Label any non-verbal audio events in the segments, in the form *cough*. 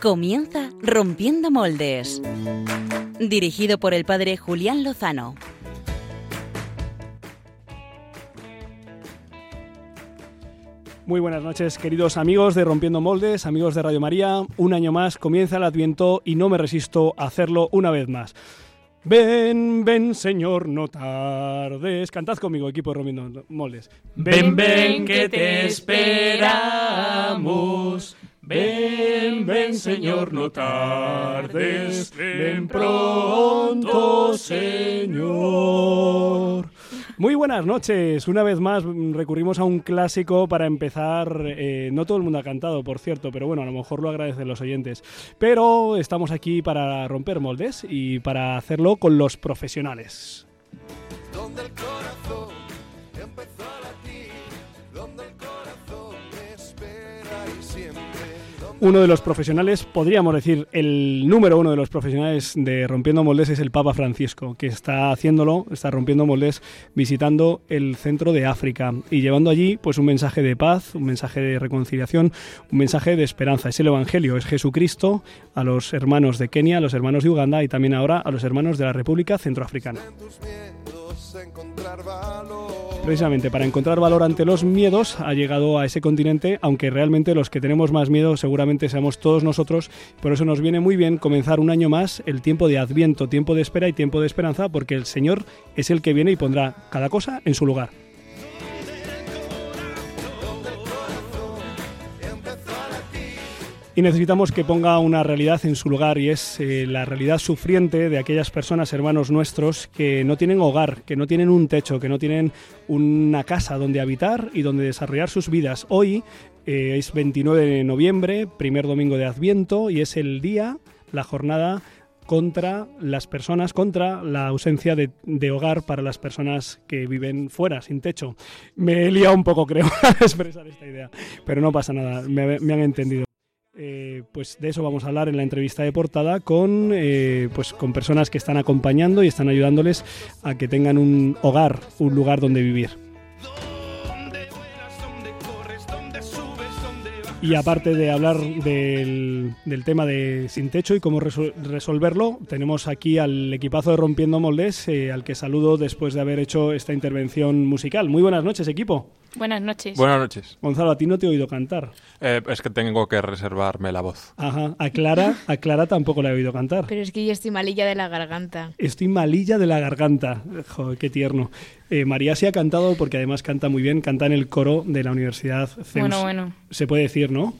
Comienza Rompiendo Moldes. Dirigido por el padre Julián Lozano. Muy buenas noches, queridos amigos de Rompiendo Moldes, amigos de Radio María. Un año más comienza el Adviento y no me resisto a hacerlo una vez más. Ven, ven, señor, no tardes. Cantad conmigo, equipo Romino Moles. Ven, ven, ven, que te esperamos. Ven, ven, señor, no tardes. Ven pronto, señor. Muy buenas noches. Una vez más mm, recurrimos a un clásico para empezar. Eh, no todo el mundo ha cantado, por cierto, pero bueno, a lo mejor lo agradecen los oyentes. Pero estamos aquí para romper moldes y para hacerlo con los profesionales. Uno de los profesionales, podríamos decir, el número uno de los profesionales de Rompiendo Moldes es el Papa Francisco, que está haciéndolo, está rompiendo moldes, visitando el centro de África y llevando allí pues un mensaje de paz, un mensaje de reconciliación, un mensaje de esperanza. Es el Evangelio, es Jesucristo a los hermanos de Kenia, a los hermanos de Uganda y también ahora a los hermanos de la República Centroafricana. Precisamente para encontrar valor ante los miedos ha llegado a ese continente, aunque realmente los que tenemos más miedo seguramente seamos todos nosotros. Por eso nos viene muy bien comenzar un año más el tiempo de Adviento, tiempo de espera y tiempo de esperanza, porque el Señor es el que viene y pondrá cada cosa en su lugar. Y necesitamos que ponga una realidad en su lugar y es eh, la realidad sufriente de aquellas personas, hermanos nuestros, que no tienen hogar, que no tienen un techo, que no tienen una casa donde habitar y donde desarrollar sus vidas. Hoy eh, es 29 de noviembre, primer domingo de Adviento, y es el día, la jornada contra las personas, contra la ausencia de, de hogar para las personas que viven fuera, sin techo. Me he liado un poco, creo, *laughs* expresar esta idea, pero no pasa nada, me, me han entendido. Eh, pues de eso vamos a hablar en la entrevista de portada con, eh, pues con personas que están acompañando y están ayudándoles a que tengan un hogar, un lugar donde vivir. Y aparte de hablar del, tema de sin techo y cómo resol- resolverlo, tenemos aquí al equipazo de Rompiendo Moldes, eh, al que saludo después de haber hecho esta intervención musical. Muy buenas noches, equipo. Buenas noches. Buenas noches. Gonzalo, a ti no te he oído cantar. Eh, es que tengo que reservarme la voz. Ajá. A Clara, a Clara tampoco la he oído cantar. Pero es que yo estoy malilla de la garganta. Estoy malilla de la garganta. Joder, qué tierno. Eh, María sí ha cantado porque además canta muy bien. Canta en el coro de la Universidad Zeus. Bueno, bueno. Se puede decir, ¿no?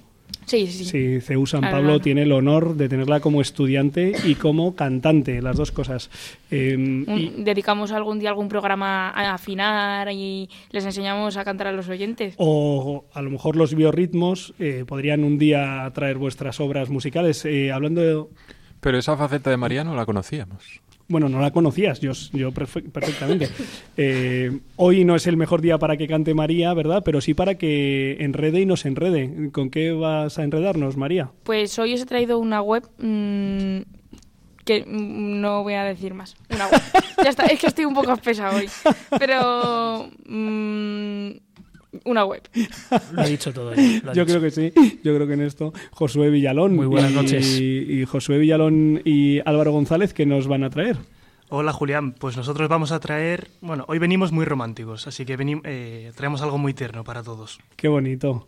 Sí, sí. Sí, CEU San Pablo tiene el honor de tenerla como estudiante y como cantante, las dos cosas. Eh, Un- y- dedicamos algún día algún programa a afinar y les enseñamos a cantar a los oyentes. o a lo mejor los biorritmos eh, podrían un día traer vuestras obras musicales. Eh, hablando de, Pero esa faceta de María no la conocíamos. Bueno, no la conocías, yo, yo perfe- perfectamente. *laughs* Eh, hoy no es el mejor día para que cante María, ¿verdad? Pero sí para que enrede y nos enrede. ¿Con qué vas a enredarnos, María? Pues hoy os he traído una web mm, que mm, no voy a decir más. Una web. *laughs* ya está, es que estoy un poco espesa hoy. Pero mm, una web. Lo ha dicho todo. ya, Yo dicho. creo que sí, yo creo que en esto Josué Villalón. Muy buenas y- noches. Y Josué Villalón y Álvaro González, que nos van a traer? Hola Julián, pues nosotros vamos a traer, bueno, hoy venimos muy románticos, así que venim- eh, traemos algo muy tierno para todos. Qué bonito.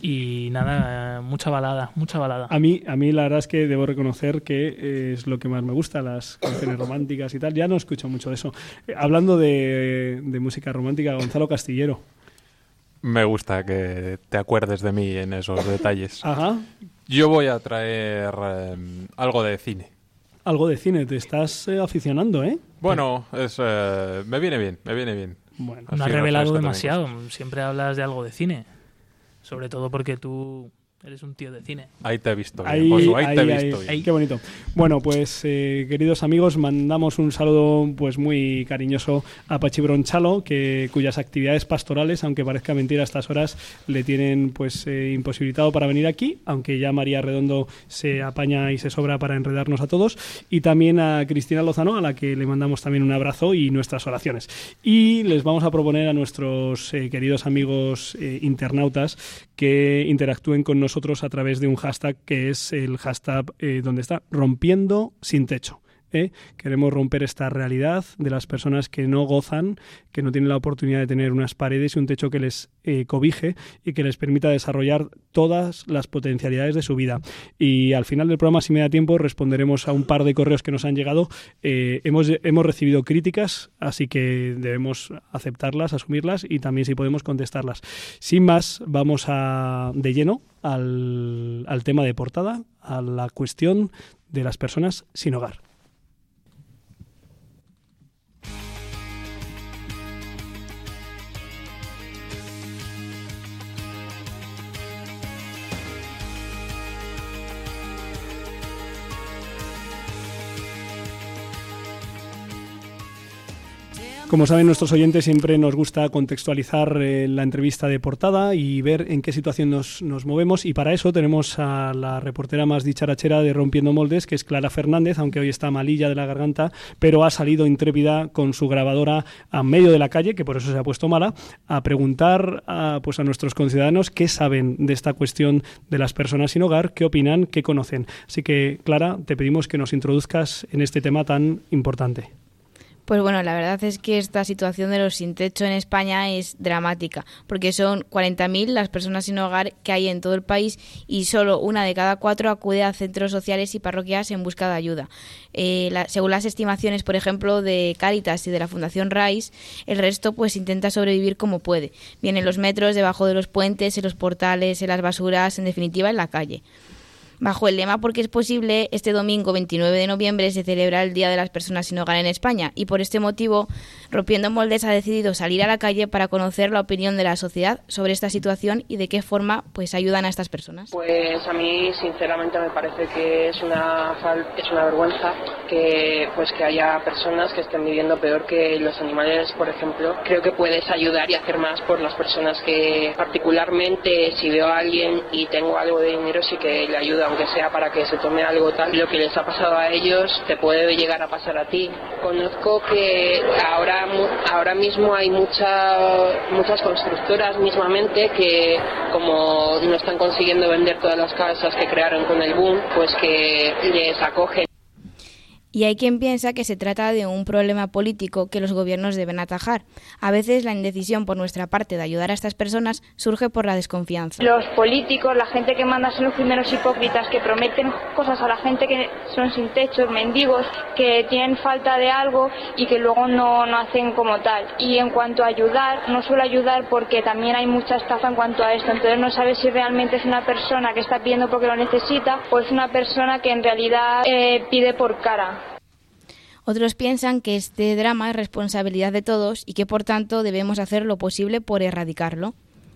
Y nada, mucha balada, mucha balada. A mí, a mí la verdad es que debo reconocer que eh, es lo que más me gusta, las canciones románticas y tal. Ya no escucho mucho de eso. Eh, hablando de, de música romántica, Gonzalo Castillero. Me gusta que te acuerdes de mí en esos detalles. Ajá. Yo voy a traer eh, algo de cine. Algo de cine, te estás eh, aficionando, ¿eh? Bueno, es, eh, me viene bien, me viene bien. Bueno, no has revelado demasiado. Siempre hablas de algo de cine. Sobre todo porque tú eres un tío de cine. Ahí te he visto bien, Ahí, Josu, ahí ahí, te he ahí, visto bien. ahí, qué bonito. Bueno, pues eh, queridos amigos, mandamos un saludo pues muy cariñoso a Pachi Bronchalo, que cuyas actividades pastorales, aunque parezca mentira a estas horas, le tienen pues eh, imposibilitado para venir aquí, aunque ya María Redondo se apaña y se sobra para enredarnos a todos, y también a Cristina Lozano, a la que le mandamos también un abrazo y nuestras oraciones. Y les vamos a proponer a nuestros eh, queridos amigos eh, internautas que interactúen con nosotros a través de un hashtag que es el hashtag eh, donde está rompiendo sin techo. ¿Eh? Queremos romper esta realidad de las personas que no gozan, que no tienen la oportunidad de tener unas paredes y un techo que les eh, cobije y que les permita desarrollar todas las potencialidades de su vida. Y al final del programa, si me da tiempo, responderemos a un par de correos que nos han llegado. Eh, hemos, recibido críticas, así que debemos aceptarlas, asumirlas y también si podemos contestarlas. Sin más, vamos a, de lleno al tema de portada, a la cuestión de las personas sin hogar. Como saben nuestros oyentes, siempre nos gusta contextualizar eh, la entrevista de portada y ver en qué situación nos, nos, movemos. Y para eso tenemos a la reportera más dicharachera de Rompiendo Moldes, que es Clara Fernández, aunque hoy está malilla de la garganta, pero ha salido intrépida con su grabadora a medio de la calle, que por eso se ha puesto mala, a preguntar a, pues a nuestros conciudadanos qué saben de esta cuestión de las personas sin hogar, qué opinan, qué conocen. Así que, Clara, te pedimos que nos introduzcas en este tema tan importante. Pues bueno, la verdad es que esta situación de los sin techo en España es dramática, porque son 40.000 las personas sin hogar que hay en todo el país y solo una de cada cuatro acude a centros sociales y parroquias en busca de ayuda. Eh, la, según las estimaciones, por ejemplo, de Cáritas y de la Fundación RAIS, el resto pues intenta sobrevivir como puede, bien en los metros, debajo de los puentes, en los portales, en las basuras, en definitiva en la calle. Bajo el lema Porque es posible, este domingo 29 de noviembre se celebra el Día de las Personas sin Hogar en España y por este motivo Rompiendo Moldes ha decidido salir a la calle para conocer la opinión de la sociedad sobre esta situación y de qué forma pues ayudan a estas personas. Pues a mí sinceramente me parece que es una es una vergüenza que pues que haya personas que estén viviendo peor que los animales, por ejemplo. Creo que puedes ayudar y hacer más por las personas que particularmente si veo a alguien y tengo algo de dinero sí que le ayuda aunque sea para que se tome algo tal. Lo que les ha pasado a ellos te puede llegar a pasar a ti. Conozco que ahora ahora mismo hay mucha, muchas constructoras mismamente que como no están consiguiendo vender todas las casas que crearon con el boom, pues que les acogen y hay quien piensa que se trata de un problema político que los gobiernos deben atajar. A veces la indecisión por nuestra parte de ayudar a estas personas surge por la desconfianza. Los políticos, la gente que manda son los primeros hipócritas que prometen cosas a la gente que son sin techo, mendigos, que tienen falta de algo y que luego no, no hacen como tal. Y en cuanto a ayudar, no suelo ayudar porque también hay mucha estafa en cuanto a esto. Entonces no sabes si realmente es una persona que está pidiendo porque lo necesita o es una persona que en realidad eh, pide por cara. Otros piensan que este drama es responsabilidad de todos y que por tanto debemos hacer lo posible por erradicarlo.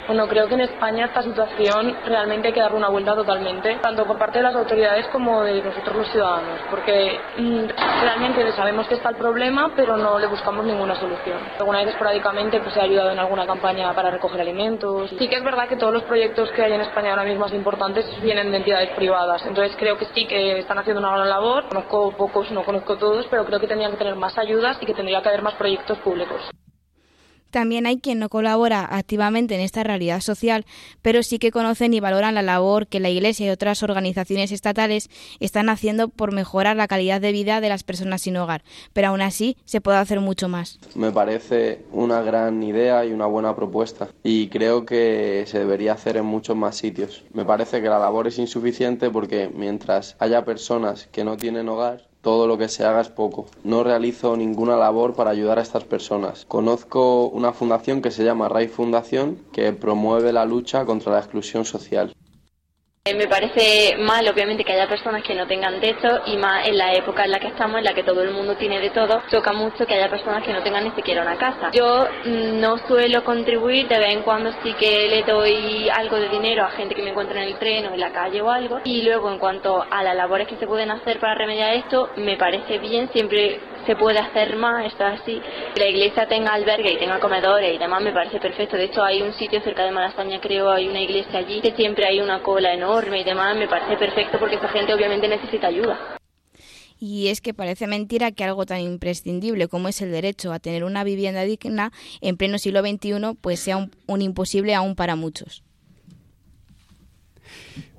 Bueno, creo que en España esta situación realmente hay que darle una vuelta totalmente, tanto por parte de las autoridades como de nosotros los ciudadanos, porque mmm, realmente sabemos que está el problema, pero no le buscamos ninguna solución. Alguna vez esporádicamente pues, se ha ayudado en alguna campaña para recoger alimentos. Sí que es verdad que todos los proyectos que hay en España ahora mismo más importantes vienen de entidades privadas, entonces creo que sí que están haciendo una gran labor. Conozco pocos, no conozco todos, pero creo que tendrían que tener más ayudas y que tendría que haber más proyectos públicos. También hay quien no colabora activamente en esta realidad social, pero sí que conocen y valoran la labor que la Iglesia y otras organizaciones estatales están haciendo por mejorar la calidad de vida de las personas sin hogar. Pero aún así se puede hacer mucho más. Me parece una gran idea y una buena propuesta y creo que se debería hacer en muchos más sitios. Me parece que la labor es insuficiente porque mientras haya personas que no tienen hogar, todo lo que se haga es poco. No realizo ninguna labor para ayudar a estas personas. Conozco una fundación que se llama RAI Fundación que promueve la lucha contra la exclusión social. Eh, me parece mal, obviamente, que haya personas que no tengan techo y más en la época en la que estamos, en la que todo el mundo tiene de todo, choca mucho que haya personas que no tengan ni siquiera una casa. Yo mm, no suelo contribuir, de vez en cuando sí que le doy algo de dinero a gente que me encuentra en el tren o en la calle o algo. Y luego, en cuanto a las labores que se pueden hacer para remediar esto, me parece bien siempre se puede hacer más, esto es así. Que la iglesia tenga albergue y tenga comedores y demás me parece perfecto. De hecho, hay un sitio cerca de Malasaña, creo, hay una iglesia allí, que siempre hay una cola enorme y demás, me parece perfecto porque esa gente obviamente necesita ayuda. Y es que parece mentira que algo tan imprescindible como es el derecho a tener una vivienda digna en pleno siglo XXI pues sea un, un imposible aún para muchos.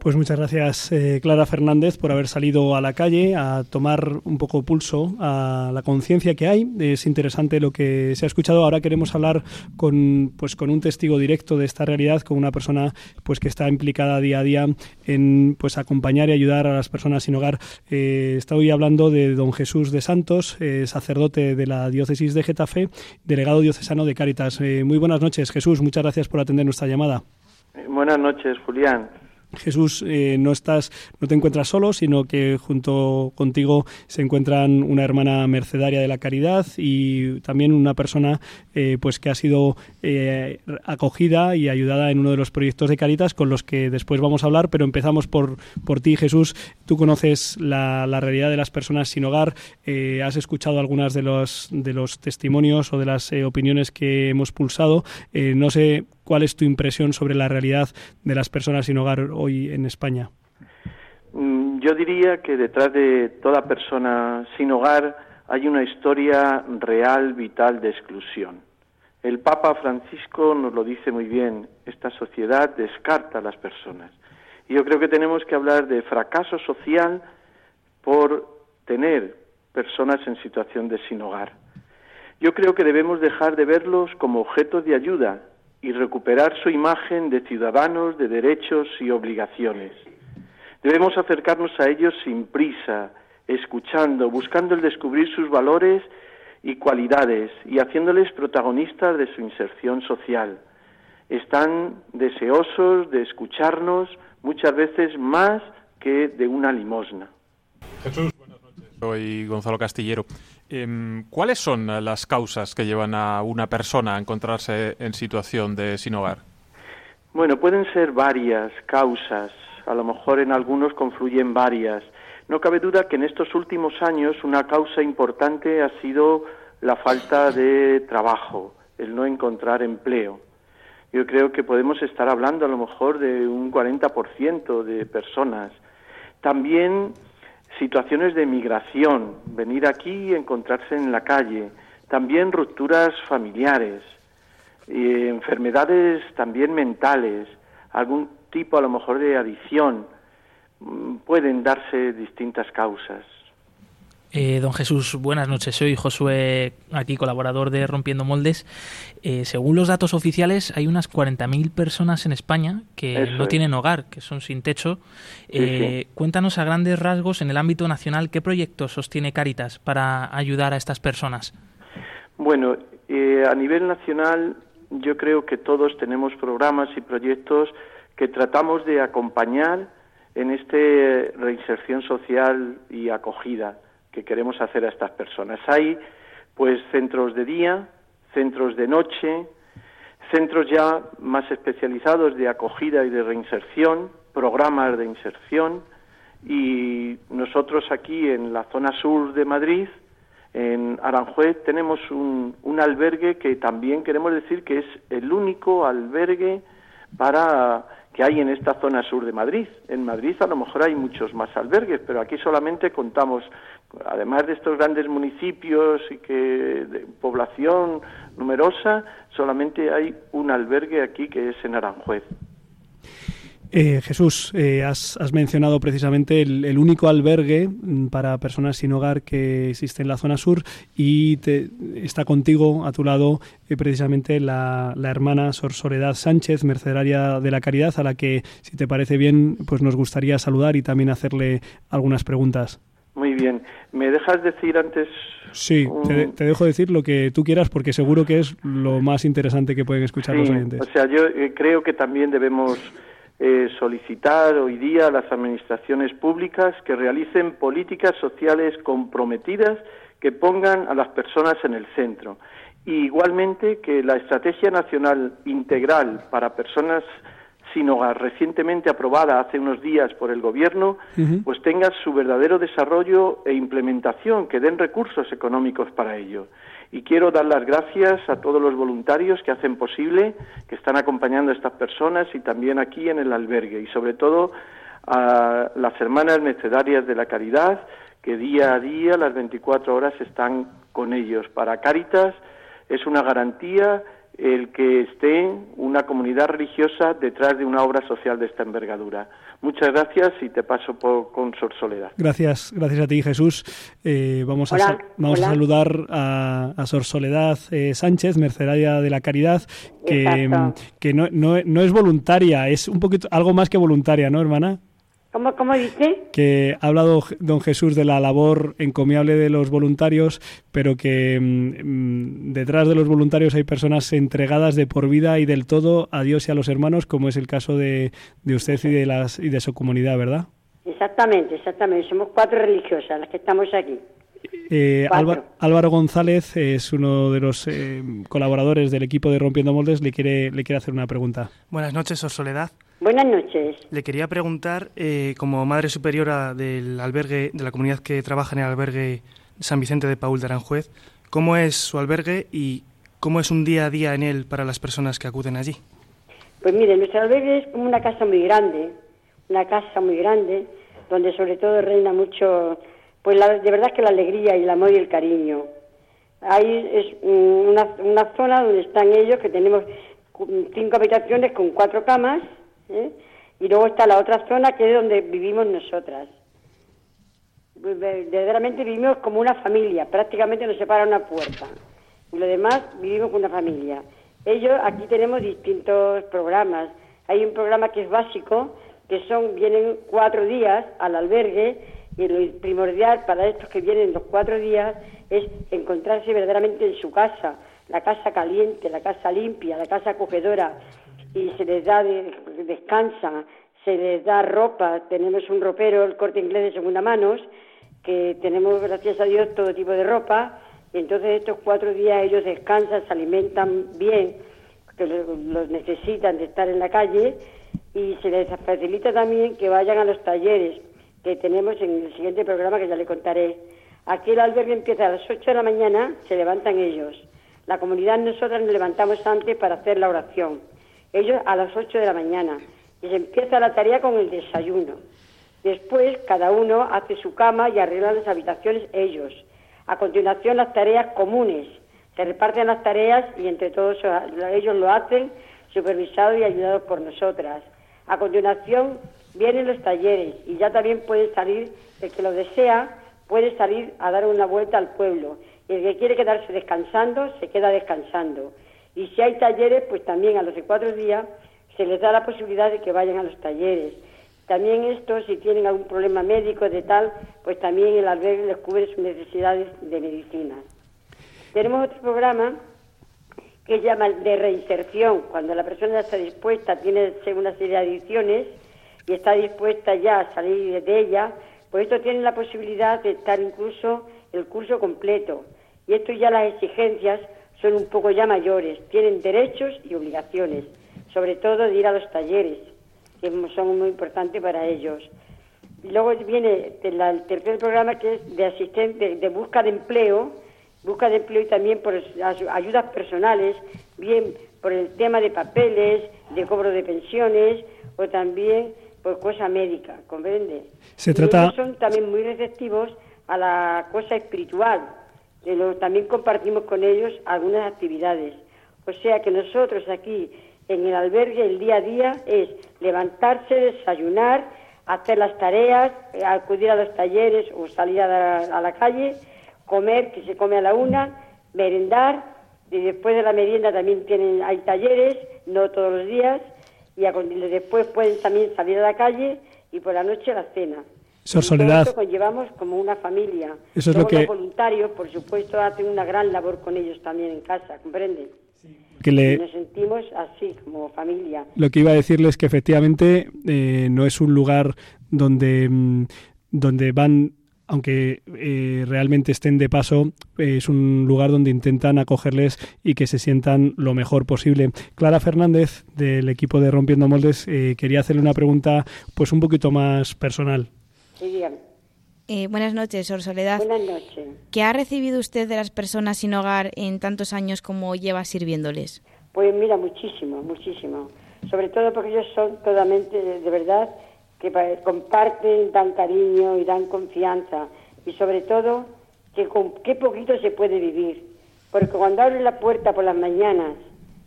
Pues muchas gracias, eh, Clara Fernández, por haber salido a la calle a tomar un poco pulso a la conciencia que hay. Es interesante lo que se ha escuchado. Ahora queremos hablar con, pues, con un testigo directo de esta realidad, con una persona pues, que está implicada día a día en pues, acompañar y ayudar a las personas sin hogar. Eh, estoy hablando de don Jesús de Santos, eh, sacerdote de la diócesis de Getafe, delegado diocesano de Cáritas. Eh, muy buenas noches, Jesús. Muchas gracias por atender nuestra llamada. Buenas noches, Julián. Jesús, eh, no estás, no te encuentras solo, sino que junto contigo se encuentran una hermana mercedaria de la caridad y también una persona, eh, pues que ha sido eh, acogida y ayudada en uno de los proyectos de Caritas con los que después vamos a hablar. Pero empezamos por por ti, Jesús. Tú conoces la, la realidad de las personas sin hogar. has escuchado algunas de los de los testimonios o de las opiniones que hemos pulsado. no sé ¿Cuál es tu impresión sobre la realidad de las personas sin hogar hoy en España? Mm, yo diría que detrás de toda persona sin hogar hay una historia real, vital de exclusión. El Papa Francisco nos lo dice muy bien, esta sociedad descarta a las personas. Y yo creo que tenemos que hablar de fracaso social por tener personas en situación de sin hogar. Yo creo que debemos dejar de verlos como objetos de ayuda y recuperar su imagen de ciudadanos de derechos y obligaciones. Debemos acercarnos a ellos sin prisa, escuchando, buscando el descubrir sus valores y cualidades y haciéndoles protagonistas de su inserción social. Están deseosos de escucharnos muchas veces más que de una limosna. Jesús, buenas noches. Soy Gonzalo Castillero. Em, ¿Cuáles son las causas que llevan a una persona a encontrarse en situación de sin hogar? Bueno, pueden ser varias causas, a lo mejor en algunos confluyen varias. No cabe duda que en estos últimos años una causa importante ha sido la falta de trabajo, el no encontrar empleo. Yo creo que podemos estar hablando a lo mejor de un 40% de personas. También situaciones de migración, venir aquí y encontrarse en la calle, también rupturas familiares, enfermedades también mentales, algún tipo a lo mejor de adicción, mm, pueden darse distintas causas. Eh, don Jesús, buenas noches. Soy Josué, aquí colaborador de Rompiendo Moldes. Eh, según los datos oficiales, hay unas 40.000 personas en España que no tienen hogar, que son sin techo. Eh, cuéntanos a grandes rasgos, en el ámbito nacional, qué proyectos sostiene Caritas para ayudar a estas personas. Bueno, a nivel nacional, yo creo que todos tenemos programas y proyectos que tratamos de acompañar en este reinserción social y acogida que queremos hacer a estas personas. Hay pues centros de día, centros de noche, centros ya más especializados de acogida y de reinserción, programas de inserción y nosotros aquí en la zona sur de Madrid, en Aranjuez, tenemos un, albergue que también queremos decir que es el único albergue para que hay en esta zona sur de Madrid. En Madrid a lo mejor hay muchos más albergues, pero aquí solamente contamos además de estos grandes municipios y que de población numerosa, solamente hay un albergue aquí que es en Aranjuez. Eh, Jesús, eh, has, mencionado precisamente el, único albergue mm, para personas sin hogar que existe en la zona sur y está contigo a tu lado eh, precisamente la, la, hermana Sor Soledad Sánchez, mercedaria de la caridad, a la que, si te parece bien, pues nos gustaría saludar y también hacerle algunas preguntas. Muy bien. ¿Me dejas decir antes? Sí, te, dejo decir lo que tú quieras porque seguro que es lo más interesante que pueden escuchar los oyentes. O sea, yo eh, creo que también debemos eh, solicitar hoy día a las administraciones públicas que realicen políticas sociales comprometidas que pongan a las personas en el centro. Y igualmente que la Estrategia Nacional Integral para Personas sin hogar, recientemente aprobada hace unos días por el Gobierno, pues tenga su verdadero desarrollo e implementación, que den recursos económicos para ello. Y quiero dar las gracias a todos los voluntarios que hacen posible, que están acompañando a estas personas y también aquí en el albergue. Y sobre todo a las hermanas mercedarias de la caridad, que día a día, las 24 horas, están con ellos. Para Cáritas es una garantía el que esté una comunidad religiosa detrás de una obra social de esta envergadura. Muchas gracias y te paso por, con Sor Soledad. Gracias, gracias a ti Jesús. Eh, vamos a, vamos a saludar a, a Sor Soledad eh, Sánchez, mercedaria de la Caridad, que, que no, no, no es voluntaria, es un poquito algo más que voluntaria, ¿no, hermana? ¿Cómo, ¿Cómo, dice? Que ha hablado don Jesús de la labor encomiable de los voluntarios, pero que mm, detrás de los voluntarios hay personas entregadas de por vida y del todo a Dios y a los hermanos, como es el caso de, de usted y de, las, y de su comunidad, ¿verdad? Exactamente, exactamente. Somos cuatro religiosas las que estamos aquí. Eh, Álvaro, González es uno de los eh, colaboradores del equipo de Rompiendo Moldes. Le quiere, le quiere hacer una pregunta. Buenas noches, Sor Soledad. Buenas noches. Le quería preguntar, eh, como madre superiora del albergue, de la comunidad que trabaja en el albergue San Vicente de Paul de Aranjuez, ¿cómo es su albergue y cómo es un día a día en él para las personas que acuden allí? Pues mire, nuestro albergue es como una casa muy grande, una casa muy grande, donde sobre todo reina mucho, pues la, de verdad que la alegría y el amor y el cariño. Ahí es una, una zona donde están ellos, que tenemos cinco habitaciones con cuatro camas, ¿eh? Y luego está la otra zona que es donde vivimos nosotras. Verdaderamente vivimos como una familia, prácticamente nos separa una puerta. Y lo demás vivimos como una familia. Ellos, aquí tenemos distintos programas. Hay un programa que es básico, que son, vienen cuatro días al albergue, y lo primordial para estos que vienen los cuatro días es encontrarse verdaderamente en su casa, la casa caliente, la casa limpia, la casa acogedora, y se les da, de, descansa, se les da ropa, tenemos un ropero, el corte inglés de segunda manos, que tenemos, gracias a Dios, todo tipo de ropa, y entonces estos cuatro días ellos descansan, se alimentan bien, que los necesitan de estar en la calle, y se les facilita también que vayan a los talleres que tenemos en el siguiente programa que ya le contaré. Aquí el albergue empieza a las 8 de la mañana, se levantan ellos. La comunidad nosotras nos levantamos antes para hacer la oración ellos a las 8 de la mañana. Y se empieza la tarea con el desayuno. Después cada uno hace su cama y arregla las habitaciones ellos. A continuación las tareas comunes. Se reparten las tareas y entre todos ellos lo hacen, supervisados y ayudados por nosotras. A continuación vienen los talleres y ya también puede salir, el que lo desea, puede salir a dar una vuelta al pueblo. Y el que quiere quedarse descansando, se queda descansando. Y si hay talleres, pues también a los de cuatro días se les da la posibilidad de que vayan a los talleres. También esto, si tienen algún problema médico de tal, pues también el albergue les cubre sus necesidades de medicina. Tenemos otro programa que se llama de reinserción, cuando la persona está dispuesta, tiene una serie de adicciones y está dispuesta ya a salir de ella, pues esto tiene la posibilidad de estar incluso el curso completo. Y esto ya las exigencias son un poco ya mayores, tienen derechos y obligaciones, sobre todo de ir a los talleres, que son muy importantes para ellos. luego viene el tercer programa que es de asistente, de busca de empleo, busca de empleo y también por ayudas personales, bien por el tema de papeles, de cobro de pensiones o también por cosa médica, ¿comprende? Se trata... son también muy receptivos a la cosa espiritual, también compartimos con ellos algunas actividades. O sea que nosotros aquí en el albergue el día a día es levantarse, desayunar, hacer las tareas, eh, acudir a los talleres o salir a la, calle, comer, que se come a la una, merendar, y después de la merienda también tienen, hay talleres, no todos los días, y después pueden también salir a la calle y por la noche a la cena. Sor Soledad. Eso llevamos como una familia. Eso es lo que... Los voluntarios, por supuesto, hacen una gran labor con ellos también en casa, ¿comprenden? Que le... Nos sentimos así, como familia. Lo que iba a decirles es que efectivamente eh, no es un lugar donde, mm, donde van aunque eh, realmente estén de paso, es un lugar donde intentan acogerles y que se sientan lo mejor posible. Clara Fernández, del equipo de Rompiendo Moldes, eh, quería hacerle una pregunta pues un poquito más personal. Eh, buenas noches, Sor Soledad. Buenas noches. ¿Qué ha recibido usted de las personas sin hogar en tantos años como lleva sirviéndoles? Pues mira, muchísimo, muchísimo. Sobre todo porque ellos son totalmente, de verdad, que comparten, dan cariño y dan confianza. Y sobre todo, que con qué poquito se puede vivir. Porque cuando abren la puerta por las mañanas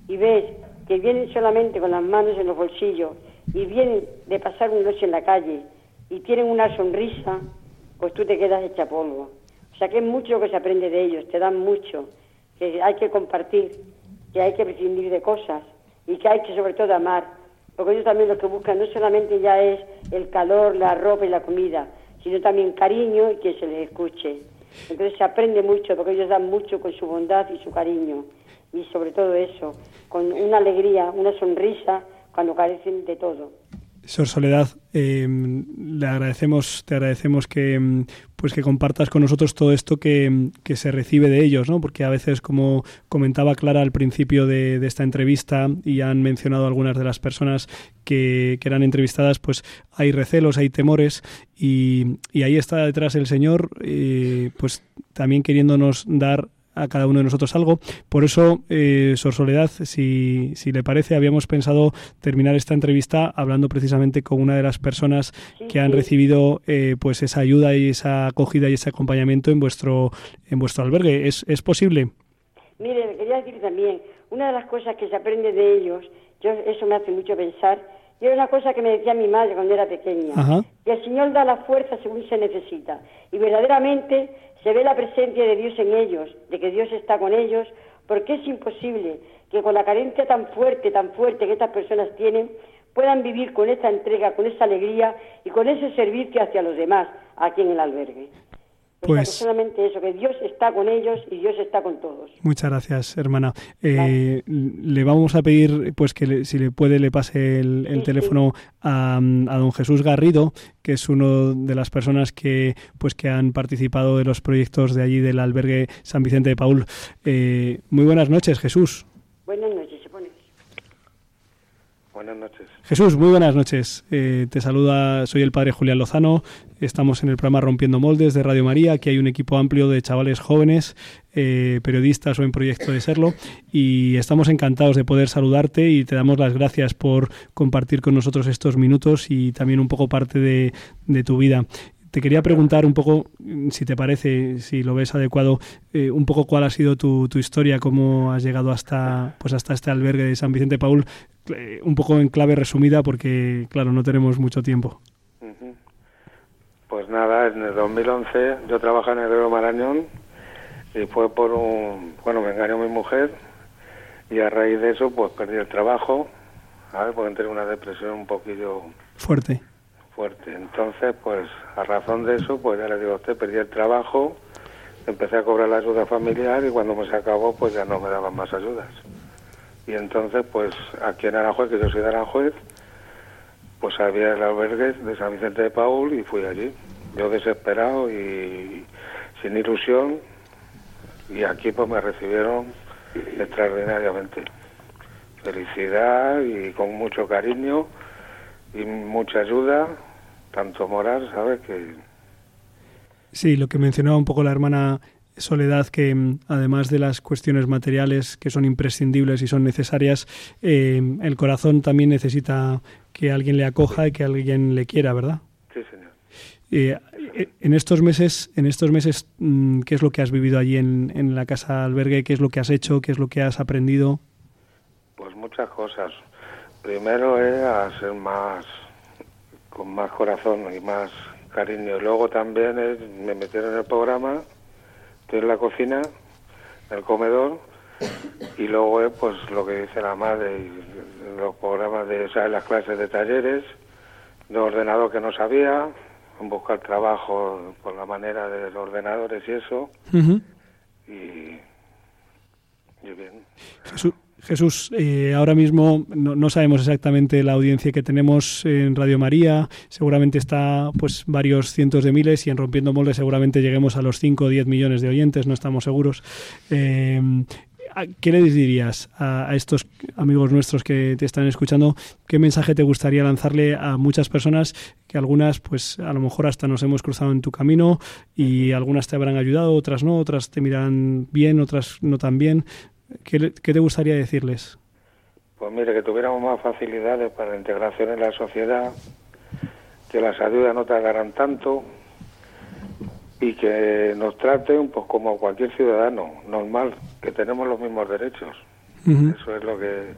y ves que vienen solamente con las manos en los bolsillos y vienen de pasar una noche en la calle y tienen una sonrisa, pues tú te quedas hecha polvo. O sea que es mucho que se aprende de ellos, te dan mucho, que hay que compartir, que hay que prescindir de cosas y que hay que sobre todo amar, porque ellos también lo que buscan no solamente ya es el calor, la ropa y la comida, sino también cariño y que se les escuche. Entonces se aprende mucho, porque ellos dan mucho con su bondad y su cariño, y sobre todo eso, con una alegría, una sonrisa, cuando carecen de todo. Sor Soledad, eh, le agradecemos, te agradecemos que pues que compartas con nosotros todo esto que, que, se recibe de ellos, ¿no? Porque a veces, como comentaba Clara al principio de, de esta entrevista, y han mencionado algunas de las personas que, que, eran entrevistadas, pues hay recelos, hay temores, y, y ahí está detrás el Señor, eh, pues también queriéndonos dar a cada uno de nosotros algo. Por eso, eh, Sor Soledad, si, si le parece, habíamos pensado terminar esta entrevista hablando precisamente con una de las personas que han recibido eh, pues esa ayuda y esa acogida y ese acompañamiento en vuestro, en vuestro albergue. ¿Es, ¿Es posible? Mire, quería decir también, una de las cosas que se aprende de ellos, yo eso me hace mucho pensar, y era una cosa que me decía mi madre cuando era pequeña, Ajá. que el Señor da la fuerza según se necesita. Y verdaderamente se ve la presencia de Dios en ellos, de que Dios está con ellos, porque es imposible que con la carencia tan fuerte, tan fuerte que estas personas tienen, puedan vivir con esta entrega, con esa alegría y con ese servicio hacia los demás aquí en el albergue. Pues, solamente eso, que Dios está con ellos y Dios está con todos. Muchas gracias, hermana. Eh, le vamos a pedir, pues que le, si le puede le pase el, el sí, teléfono sí. A, a, don Jesús Garrido, que es uno de las personas que, pues que han participado de los proyectos de allí del albergue San Vicente de Paul. Eh, muy buenas noches, Jesús. Buenas noches. Buenas noches. Jesús, muy buenas noches. Eh, te saluda, soy el padre Julián Lozano. Estamos en el programa Rompiendo Moldes de Radio María. Aquí hay un equipo amplio de chavales jóvenes, eh, periodistas o en proyecto de serlo. Y estamos encantados de poder saludarte y te damos las gracias por compartir con nosotros estos minutos y también un poco parte de, tu vida te quería preguntar un poco, si te parece, si lo ves adecuado, eh, un poco cuál ha sido tu, tu, historia, cómo has llegado hasta, pues hasta este albergue de San Vicente Paul, eh, un poco en clave resumida, porque, claro, no tenemos mucho tiempo. Pues nada, en el 2011 yo trabajaba en el Río Marañón y fue por un, bueno, me engañó mi mujer y a raíz de eso pues perdí el trabajo, a ver, porque entré en una depresión un poquillo... Fuerte fuerte. Entonces, pues a razón de eso, pues ya le digo a usted, perdí el trabajo, empecé a cobrar la ayuda familiar y cuando me se acabó, pues ya no me daban más ayudas. Y entonces, pues aquí en Aranjuez, que yo soy de Aranjuez, pues había el albergue de San Vicente de Paul y fui allí. Yo desesperado y sin ilusión y aquí pues me recibieron extraordinariamente. Felicidad y con mucho cariño y mucha ayuda, tanto moral, ¿sabes? Que... Sí, lo que mencionaba un poco la hermana Soledad, que mm, además de las cuestiones materiales que son imprescindibles y son necesarias, eh, el corazón también necesita que alguien le acoja y que alguien le quiera, ¿verdad? Sí, señor. Eh, en estos meses, en estos meses, mm, ¿qué es lo que has vivido allí en, en la casa albergue? ¿Qué es lo que has hecho? ¿Qué es lo que has aprendido? Pues muchas cosas. Primero es a ser más, con más corazón y más cariño. Luego también es, me metieron en el programa, estoy en la cocina, en el comedor, y luego es pues lo que dice la madre, y los programas de, o sea, las clases de talleres, de ordenador que no sabía, buscar trabajo por la manera de los ordenadores y eso, uh -huh. y, y bien. Jesús. Jesús, eh, ahora mismo no, no, sabemos exactamente la audiencia que tenemos en Radio María, seguramente está pues varios cientos de miles y en Rompiendo Moldes seguramente lleguemos a los 5 o 10 millones de oyentes, no estamos seguros. Eh, ¿Qué les dirías a, a, estos amigos nuestros que te están escuchando? ¿Qué mensaje te gustaría lanzarle a muchas personas que algunas, pues a lo mejor hasta nos hemos cruzado en tu camino y algunas te habrán ayudado, otras no, otras te miran bien, otras no tan bien? ¿Qué, ¿Qué, te gustaría decirles? Pues mire, que tuviéramos más facilidades para la integración en la sociedad, que las ayudas no tardaran tanto y que nos traten pues como cualquier ciudadano normal, que tenemos los mismos derechos. Eso es lo que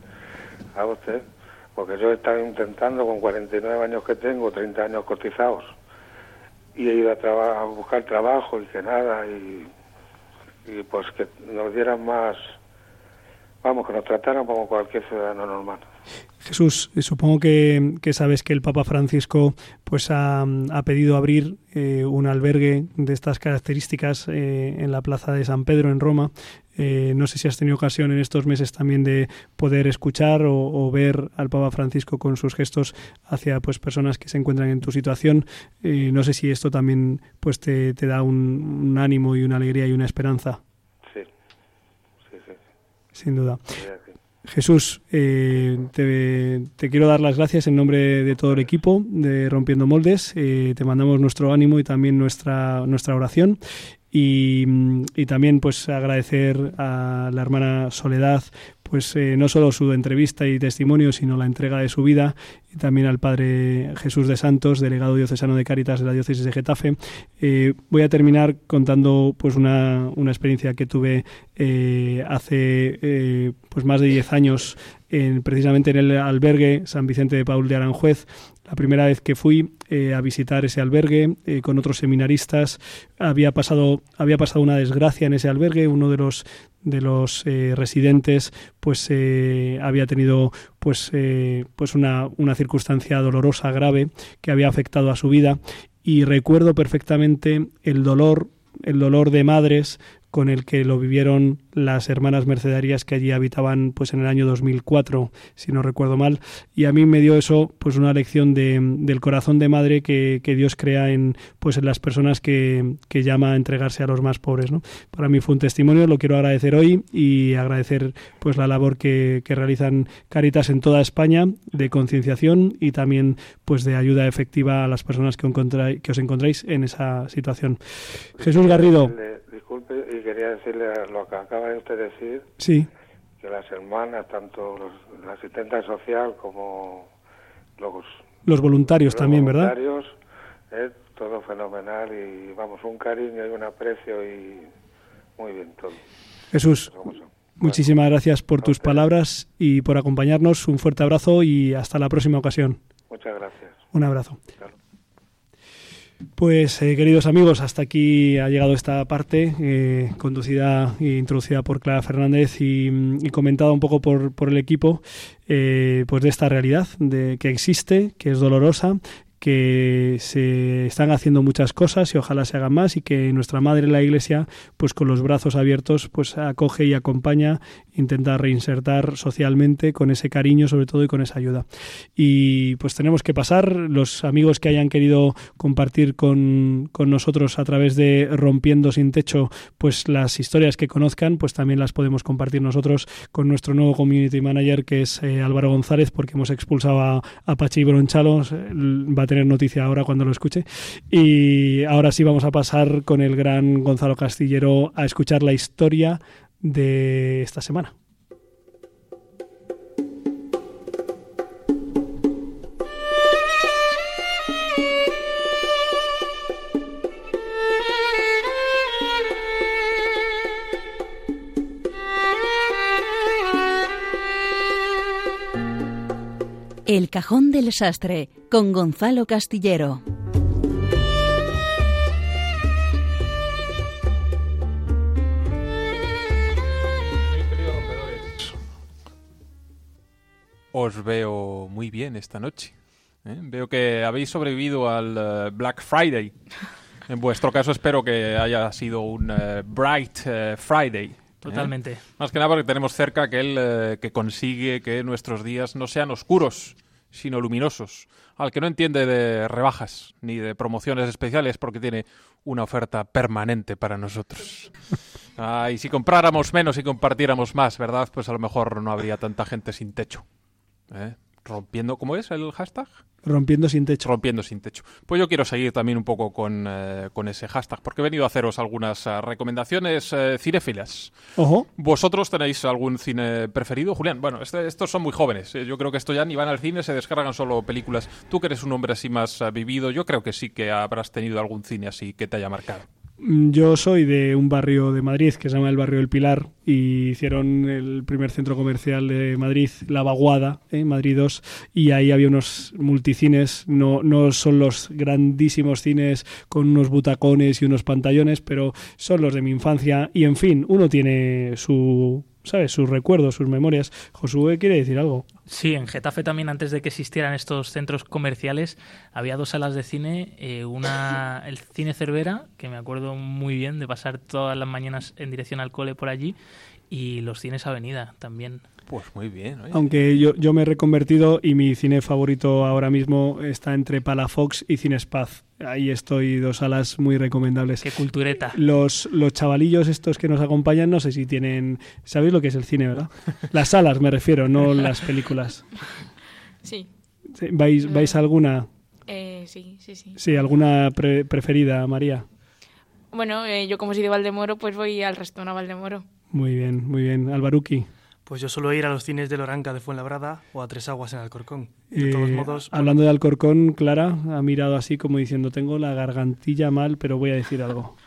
hago usted. Porque yo he estado intentando con 49 años que tengo, 30 años cotizados, y he ido a, traba- a buscar trabajo y que nada, y, y pues que nos dieran más, vamos, que nos trataran como cualquier ciudadano normal. Jesús, eh, supongo que, sabes que el Papa Francisco pues ha, pedido abrir eh, un albergue de estas características eh, en la Plaza de San Pedro en Roma. Eh, no sé si has tenido ocasión en estos meses también de poder escuchar o, ver al Papa Francisco con sus gestos hacia pues personas que se encuentran en tu situación. No sé si esto también pues te, te da un, un ánimo y una alegría y una esperanza. Sin duda. Jesús, eh, te, te quiero dar las gracias en nombre de todo el equipo de Rompiendo Moldes. Eh, te mandamos nuestro ánimo y también nuestra, nuestra oración. Y, y también pues agradecer a la hermana Soledad pues eh, no solo su entrevista y testimonio, sino la entrega de su vida, y también al Padre Jesús de Santos, delegado diocesano de Cáritas de la diócesis de Getafe. Eh, voy a terminar contando pues una, una experiencia que tuve eh, hace pues más de 10 años en, precisamente en el albergue San Vicente de Paul de Aranjuez. La primera vez que fui eh, a visitar ese albergue eh, con otros seminaristas, había pasado, había pasado una desgracia en ese albergue. Uno de los de los eh, residentes pues había tenido pues pues una, una circunstancia dolorosa grave que había afectado a su vida y recuerdo perfectamente el dolor el dolor de madres con el que lo vivieron las hermanas mercedarias que allí habitaban pues en el año 2004 si no recuerdo mal. Y a mí me dio eso pues una lección de, del corazón de madre que, que Dios crea en pues en las personas que, que llama a entregarse a los más pobres ¿no? para mí fue un testimonio lo quiero agradecer hoy y agradecer pues la labor que, que realizan Caritas en toda España de concienciación y también pues de ayuda efectiva a las personas que, que os encontráis en esa situación. Jesús Garrido quería decirle lo que acaba de usted decir, sí. que las hermanas, tanto los- la asistenta social como los, los voluntarios los también verdad es todo fenomenal y vamos, un cariño y un aprecio y muy bien todo. Jesús muchísimas gracias. por tus palabras y por acompañarnos. Un fuerte abrazo y hasta la próxima ocasión. Muchas gracias. Un abrazo. Pues eh, queridos amigos, hasta aquí ha llegado esta parte eh, conducida e introducida por Clara Fernández y, y comentada un poco por, por el equipo eh, pues de esta realidad de que existe, que es dolorosa, que se están haciendo muchas cosas y ojalá se hagan más y que nuestra madre la iglesia pues con los brazos abiertos pues acoge y acompaña intenta reinsertar socialmente con ese cariño sobre todo y con esa ayuda. Y pues tenemos que pasar. Los amigos que hayan querido compartir con, con nosotros a través de rompiendo sin techo pues las historias que conozcan pues también las podemos compartir nosotros con nuestro nuevo community manager que es eh, Álvaro González porque hemos expulsado a, a Pachi Bronchalos a tener noticia ahora cuando lo escuche. Y ahora sí vamos a pasar con el gran Gonzalo Castillero a escuchar la historia de esta semana. El cajón del sastre con Gonzalo Castillero. Os veo muy bien esta noche. ¿eh? Veo que habéis sobrevivido al eh, Black Friday. En vuestro caso espero que haya sido un eh, Bright Friday. ¿Eh? Totalmente. Más que nada porque tenemos cerca aquel eh, que consigue que nuestros días no sean oscuros, sino luminosos. Al que no entiende de rebajas ni de promociones especiales porque tiene una oferta permanente para nosotros. *laughs* Ah, y si compráramos menos y compartiéramos más, ¿verdad? Pues a lo mejor no habría tanta gente sin techo. ¿eh? Rompiendo, ¿cómo es el hashtag? Rompiendo sin techo. Rompiendo sin techo. Pues yo quiero seguir también un poco con, eh, con ese hashtag, porque he venido a haceros algunas eh, recomendaciones eh, cinéfilas. Ojo. ¿Vosotros tenéis algún cine preferido, Julián? Bueno, este- estos son muy jóvenes. eh, Yo creo que esto ya ni van al cine, se descargan solo películas. Tú que eres un hombre así más vivido, yo creo que sí que habrás tenido algún cine así que te haya marcado. Mm, Yo soy de un barrio de Madrid que se llama el barrio del Pilar y hicieron el primer centro comercial de Madrid, La Vaguada, en Madrid 2, y ahí había unos multicines, no, no son los grandísimos cines con unos butacones y unos pantallones, pero son los de mi infancia. Y en fin, uno tiene su... ¿Sabes? Sus recuerdos, sus memorias. Josué quiere decir algo. Sí, en Getafe también, antes de que existieran estos centros comerciales, había dos salas de cine. eh, una, el Cine Cervera, que me acuerdo muy bien de pasar todas las mañanas en dirección al cole por allí, y los cines Avenida también. Pues muy bien. oye. Aunque yo, yo me he reconvertido y mi cine favorito ahora mismo está entre Palafox y Cinespaz. Ahí estoy, dos salas muy recomendables. Qué cultureta. Los, los chavalillos estos que nos acompañan, no sé si tienen... ¿Sabéis lo que es el cine, verdad? Las salas me refiero, no *laughs* las películas. Sí. Sí, ¿Vais, vais a alguna? Eh, sí, sí, sí. Sí, ¿alguna pre- preferida, María? Bueno, eh, yo como soy de Valdemoro, pues voy al resto a Valdemoro. Muy bien, muy bien. Albaruki. Pues yo suelo ir a los cines de Loranca de Fuenlabrada o a Tres Aguas en Alcorcón. De todos Eh, modos, hablando de Alcorcón, Clara ha mirado así como diciendo, tengo la gargantilla mal, pero voy a decir algo. *laughs*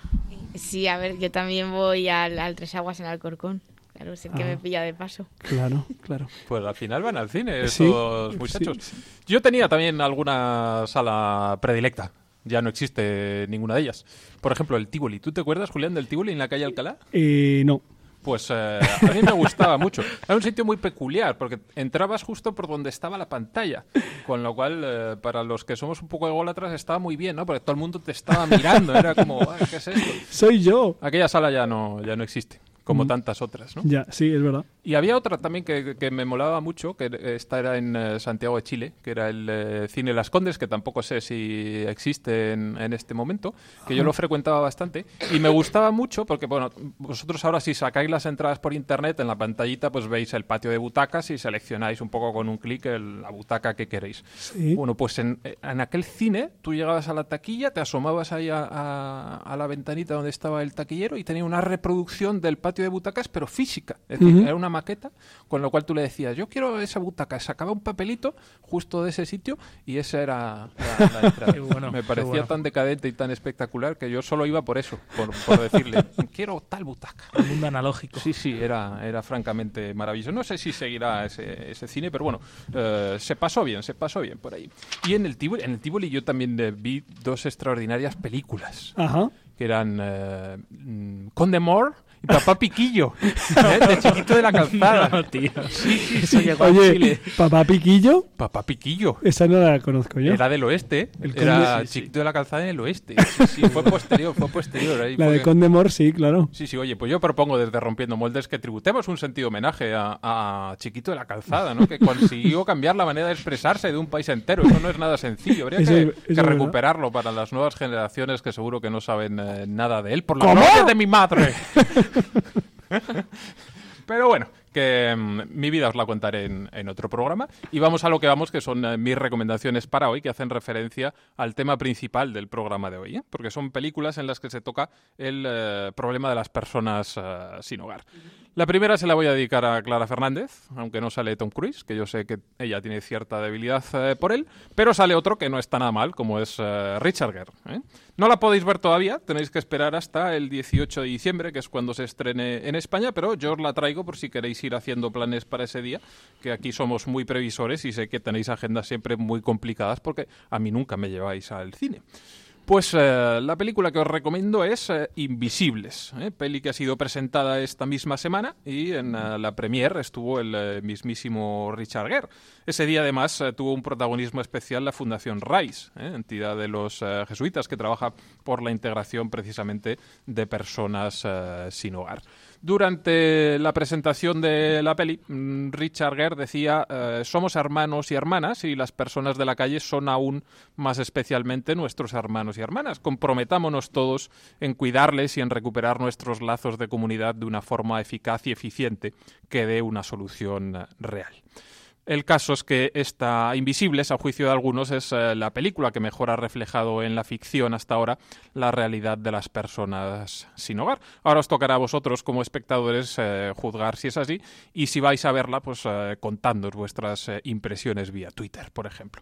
Sí, a ver, yo también voy al, al Tres Aguas en Alcorcón. Claro, es el que Ah. me pilla de paso. Claro, *laughs* claro. Pues al final van al cine Sí, estos muchachos. Yo tenía también alguna sala predilecta. Ya no existe ninguna de ellas. Por ejemplo, el Tivoli. ¿Tú te acuerdas, Julián, del Tivoli en la calle Alcalá? Eh, no. Pues eh, a mí me gustaba mucho. Era un sitio muy peculiar porque entrabas justo por donde estaba la pantalla. Con lo cual, eh, para los que somos un poco ególatras, estaba muy bien, ¿no? Porque todo el mundo te estaba mirando. Era como, "Ay, ¿qué es esto? *laughs* Soy yo. Aquella sala ya no, ya no existe, como Mm. tantas otras, ¿no? Ya, sí, es verdad. Y había otra también que, que me molaba mucho, que esta era en eh, Santiago de Chile, que era el eh, Cine Las Condes, que tampoco sé si existe en, en este momento, que yo lo frecuentaba bastante. Y me gustaba mucho porque, bueno, vosotros ahora si sacáis las entradas por internet, en la pantallita pues veis el patio de butacas y seleccionáis un poco con un clic la butaca que queréis. Sí. Bueno, pues en, en aquel cine tú llegabas a la taquilla, te asomabas ahí a, a- a la ventanita donde estaba el taquillero y tenía una reproducción del patio de butacas, pero física. Es decir, Ujú. era una maqueta, con lo cual tú le decías, yo quiero esa butaca. Sacaba un papelito justo de ese sitio y esa era la, la *laughs* entrada. Bueno, Me parecía bueno. tan decadente y tan espectacular que yo solo iba por eso, por, por decirle, *laughs* quiero tal butaca. El mundo analógico. Sí, sí, era, era francamente maravilloso. No sé si seguirá ese, ese cine, pero bueno, eh, se pasó bien, se pasó bien por ahí. Y en el Tivoli, en el Tivoli yo también eh, vi dos extraordinarias películas, Ajá. que eran eh, mm, Conde More y Papá Piquillo, ¿eh? *laughs* de Chiquito de la Calzada. No, tío. Sí, sí, Eso a Oye, Chile. papá Piquillo, Papá Piquillo. esa no la conozco yo. Era del oeste, El era Conde- Chiquito de la Calzada en el oeste. *laughs* Sí, sí, fue posterior, fue posterior. ahí La de que- Condemor, sí, claro. Sí, sí, oye, pues yo propongo desde Rompiendo Moldes que tributemos un sentido homenaje a, a Chiquito de la Calzada, ¿no? Que *laughs* consiguió cambiar la manera de expresarse de un país entero. Eso no es nada sencillo. Habría Eso- que, eso que es verdad. recuperarlo para las nuevas generaciones que seguro que no saben eh, nada de él. ¡Por la ¿Cómo? gloria de mi madre! *laughs* Pero bueno, que mm, mi vida os la contaré en, otro programa. Y vamos a lo que vamos, que son eh, mis recomendaciones para hoy, que hacen referencia al tema principal del programa de hoy. ¿eh? Porque son películas en las que se toca el eh, problema de las personas sin hogar. La primera se la voy a dedicar a Clara Fernández, aunque no sale Tom Cruise, que yo sé que ella tiene cierta debilidad eh, por él, pero sale otro que no está nada mal, como es eh, Richard Gere. ¿eh? No la podéis ver todavía, tenéis que esperar hasta el 18 de diciembre, que es cuando se estrene en España, pero yo os la traigo por si queréis ir haciendo planes para ese día, que aquí somos muy previsores y sé que tenéis agendas siempre muy complicadas porque a mí nunca me lleváis al cine. Pues eh, la película que os recomiendo es eh, Invisibles, ¿eh? peli que ha sido presentada esta misma semana y en eh, la premier estuvo el mismísimo Richard Gere. Ese día además tuvo un protagonismo especial la Fundación RISE, entidad de los jesuitas que trabaja por la integración precisamente de personas sin hogar. Durante la presentación de la peli, mm, Richard Gere decía, eh, somos hermanos y hermanas y las personas de la calle son aún más especialmente nuestros hermanos y hermanas. Comprometámonos todos en cuidarles y en recuperar nuestros lazos de comunidad de una forma eficaz y eficiente que dé una solución eh, real. El caso es que esta Invisibles, a juicio de algunos, es eh, la película que mejor ha reflejado en la ficción hasta ahora la realidad de las personas sin hogar. Ahora os tocará a vosotros como espectadores eh, juzgar si es así y si vais a verla, pues eh, vuestras eh, impresiones vía Twitter, por ejemplo.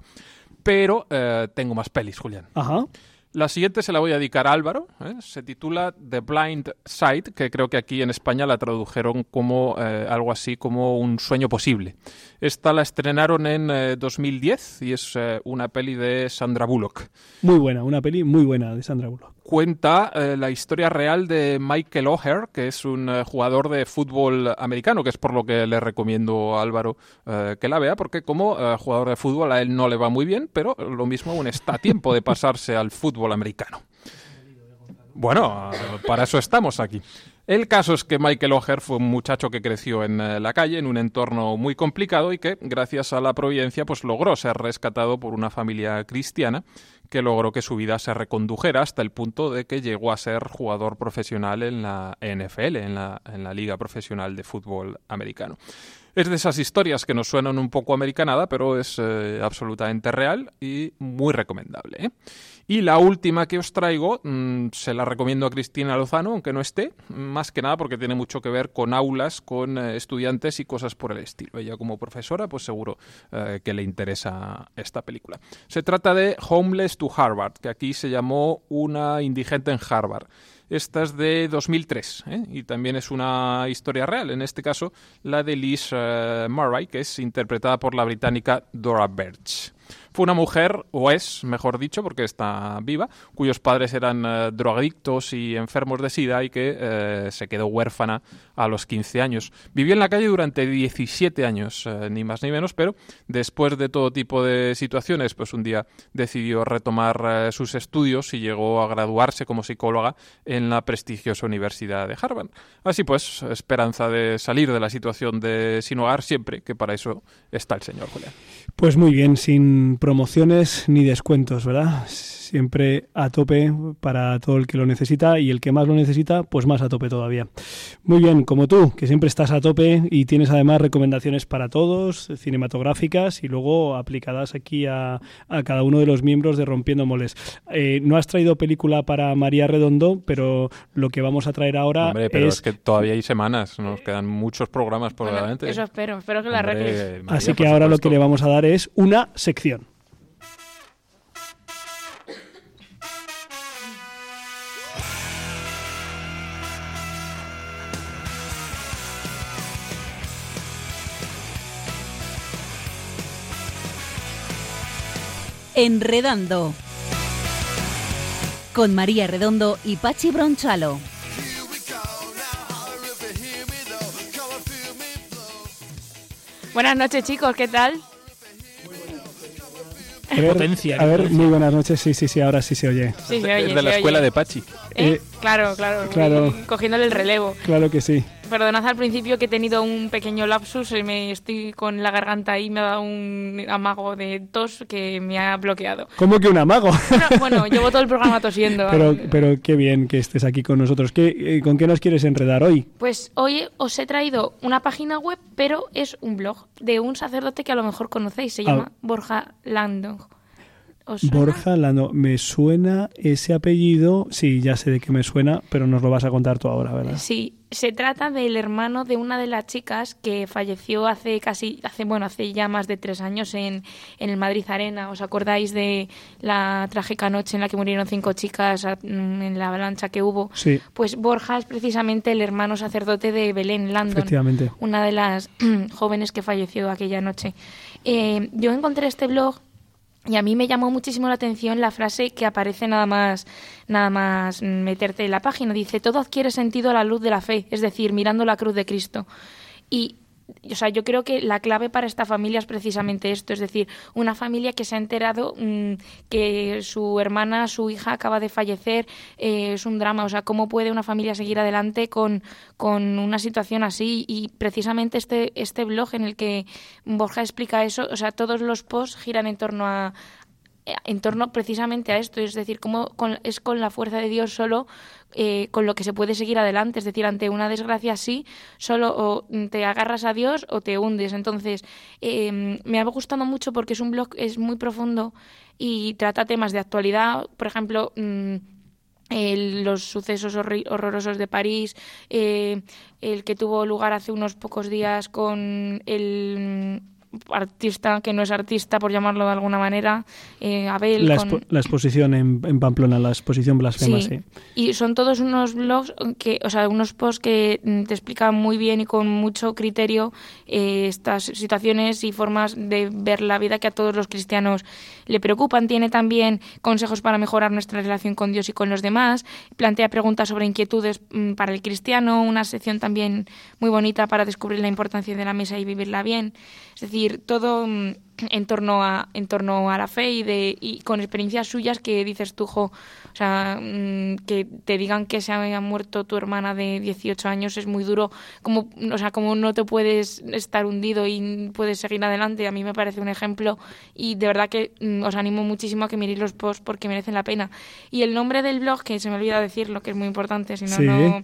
Pero tengo más pelis, Julián. Ajá. La siguiente se la voy a dedicar a Álvaro. ¿eh? Se titula The Blind Side, que creo que aquí en España la tradujeron como eh, algo así como Un sueño posible. Esta la estrenaron en eh, 2010 y es eh, una peli de Sandra Bullock. Muy buena, una peli muy buena de Sandra Bullock. Cuenta eh, la historia real de Michael O'Hare, que es un eh, jugador de fútbol americano, que es por lo que le recomiendo a Álvaro eh, que la vea, porque como jugador de fútbol a él no le va muy bien, pero lo mismo aún está a tiempo de pasarse al fútbol americano. Bueno, para eso estamos aquí. El caso es que Michael O'Hare fue un muchacho que creció en la calle, en un entorno muy complicado y que, gracias a la providencia, pues logró ser rescatado por una familia cristiana que logró que su vida se recondujera hasta el punto de que llegó a ser jugador profesional en la NFL, en la, en la Liga Profesional de Fútbol Americano. Es de esas historias que nos suenan un poco americanada, pero es eh, absolutamente real y muy recomendable. ¿eh? Y la última que os traigo mmm, se la recomiendo a Cristina Lozano, aunque no esté, más que nada porque tiene mucho que ver con aulas, con eh, estudiantes y cosas por el estilo. Ella como profesora, pues seguro que le interesa esta película. Se trata de Homeless to Harvard, que aquí se llamó Una indigente en Harvard. Esta es de 2003 ¿eh? y también es una historia real, en este caso la de Liz uh, Murray, que es interpretada por la británica Dora Birch. Fue una mujer, o es, mejor dicho, porque está viva, cuyos padres eran eh, drogadictos y enfermos de sida y que eh, se quedó huérfana a los 15 años. Vivió en la calle durante 17 años, eh, ni más ni menos, pero después de todo tipo de situaciones, pues un día decidió retomar sus estudios y llegó a graduarse como psicóloga en la prestigiosa Universidad de Harvard. Así pues, esperanza de salir de la situación de sin hogar siempre, que para eso está el señor Julián. Pues muy bien, sin promociones ni descuentos, ¿verdad? Siempre a tope para todo el que lo necesita y el que más lo necesita, pues más a tope todavía. Muy bien, como tú, que siempre estás a tope y tienes además recomendaciones para todos, cinematográficas y luego aplicadas aquí a, a cada uno de los miembros de Rompiendo Moles. Eh, no has traído película para María Redondo, pero lo que vamos a traer ahora Hombre, pero es... es... que todavía hay semanas, nos quedan muchos programas por Bueno, delante. eso espero, espero que la arregles. Así que ahora lo que le vamos a dar es una sección. Enredando. Con María Redondo y Pachi Bronchalo. Buenas noches, chicos, ¿qué tal? A ver, potencia, a ver, muy buenas noches. Sí, sí, sí, ahora sí se oye. Sí, se Es oye, de la se escuela oye. de Pachi. ¿Eh? Eh, Claro, claro, claro. cogiéndole el relevo. Claro que sí. Perdonad al principio que he tenido un pequeño lapsus, eh, me estoy con la garganta ahí, me ha dado un amago de tos que me ha bloqueado. ¿Cómo que un amago? Bueno, bueno, *laughs* llevo todo el programa tosiendo. pero, pero qué bien que estés aquí con nosotros. ¿Qué, eh, ¿Con qué nos quieres enredar hoy? Pues hoy os he traído una página web, pero es un blog de un sacerdote que a lo mejor conocéis, se Ah. llama Borja Landon. Borja Lano, me suena ese apellido. Sí, ya sé de qué me suena, pero nos lo vas a contar tú ahora, ¿verdad? Sí, se trata del hermano de una de las chicas que falleció hace casi, hace bueno, hace ya más de tres años en, en el Madrid Arena. ¿Os acordáis de la trágica noche en la que murieron cinco chicas mm, en la avalancha que hubo? Sí. Pues Borja es precisamente el hermano sacerdote de Belén Landon, Efectivamente. una de las *clears throat* jóvenes que falleció aquella noche. Eh, yo encontré este blog y a mí me llamó muchísimo la atención la frase que aparece nada más, nada más meterte en la página. Dice, todo adquiere sentido a la luz de la fe, es decir, mirando la cruz de Cristo. Y, o sea, yo creo que la clave para esta familia es precisamente esto, es decir, una familia que se ha enterado mm, que su hermana, su hija acaba de fallecer, eh, es un drama, o sea, ¿cómo puede una familia seguir adelante con, con una situación así? Y precisamente este, este blog en el que Borja explica eso, o sea, todos los posts giran en torno a en torno precisamente a esto, es decir, cómo con- es con la fuerza de Dios solo eh, con lo que se puede seguir adelante, es decir, ante una desgracia así, solo o te agarras a Dios o te hundes. Entonces, eh, me ha gustado mucho porque es un blog, es muy profundo y trata temas de actualidad, por ejemplo, mm, el- los sucesos horri- horrorosos de París, eh, el que tuvo lugar hace unos pocos días con el, artista que no es artista, por llamarlo de alguna manera, eh, Abel. La, con- expo- la exposición en, en Pamplona, la exposición blasfema, sí. Sí. Y son todos unos blogs que, o sea, unos posts que mm, te explican muy bien y con mucho criterio eh, estas situaciones y formas de ver la vida que a todos los cristianos le preocupan. Tiene también consejos para mejorar nuestra relación con Dios y con los demás. Plantea preguntas sobre inquietudes mm, para el cristiano. Una sección también muy bonita para descubrir la importancia de la mesa y vivirla bien. Es decir, todo mm, en torno a en torno a la fe y de y con experiencias suyas que dices tú, jo, o sea, mm, que te digan que se había muerto tu hermana de 18 años es muy duro, como o sea, como no te puedes estar hundido y puedes seguir adelante, a mí me parece un ejemplo y de verdad que mm, os animo muchísimo a que miréis los posts porque merecen la pena. Y el nombre del blog, que se me olvida decirlo, que es muy importante, si no, Sí. no,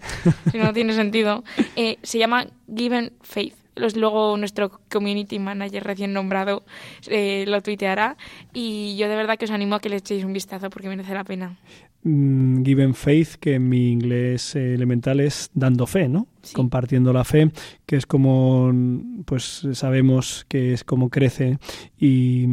si no tiene sentido, eh, se llama Given Faith. Luego nuestro community manager recién nombrado eh, lo tuiteará y yo de verdad que os animo a que le echéis un vistazo porque merece la pena. Mm, Given Faith, que en mi inglés eh, elemental es dando fe, ¿no? Compartiendo la fe, que es como, pues sabemos que es como crece. Y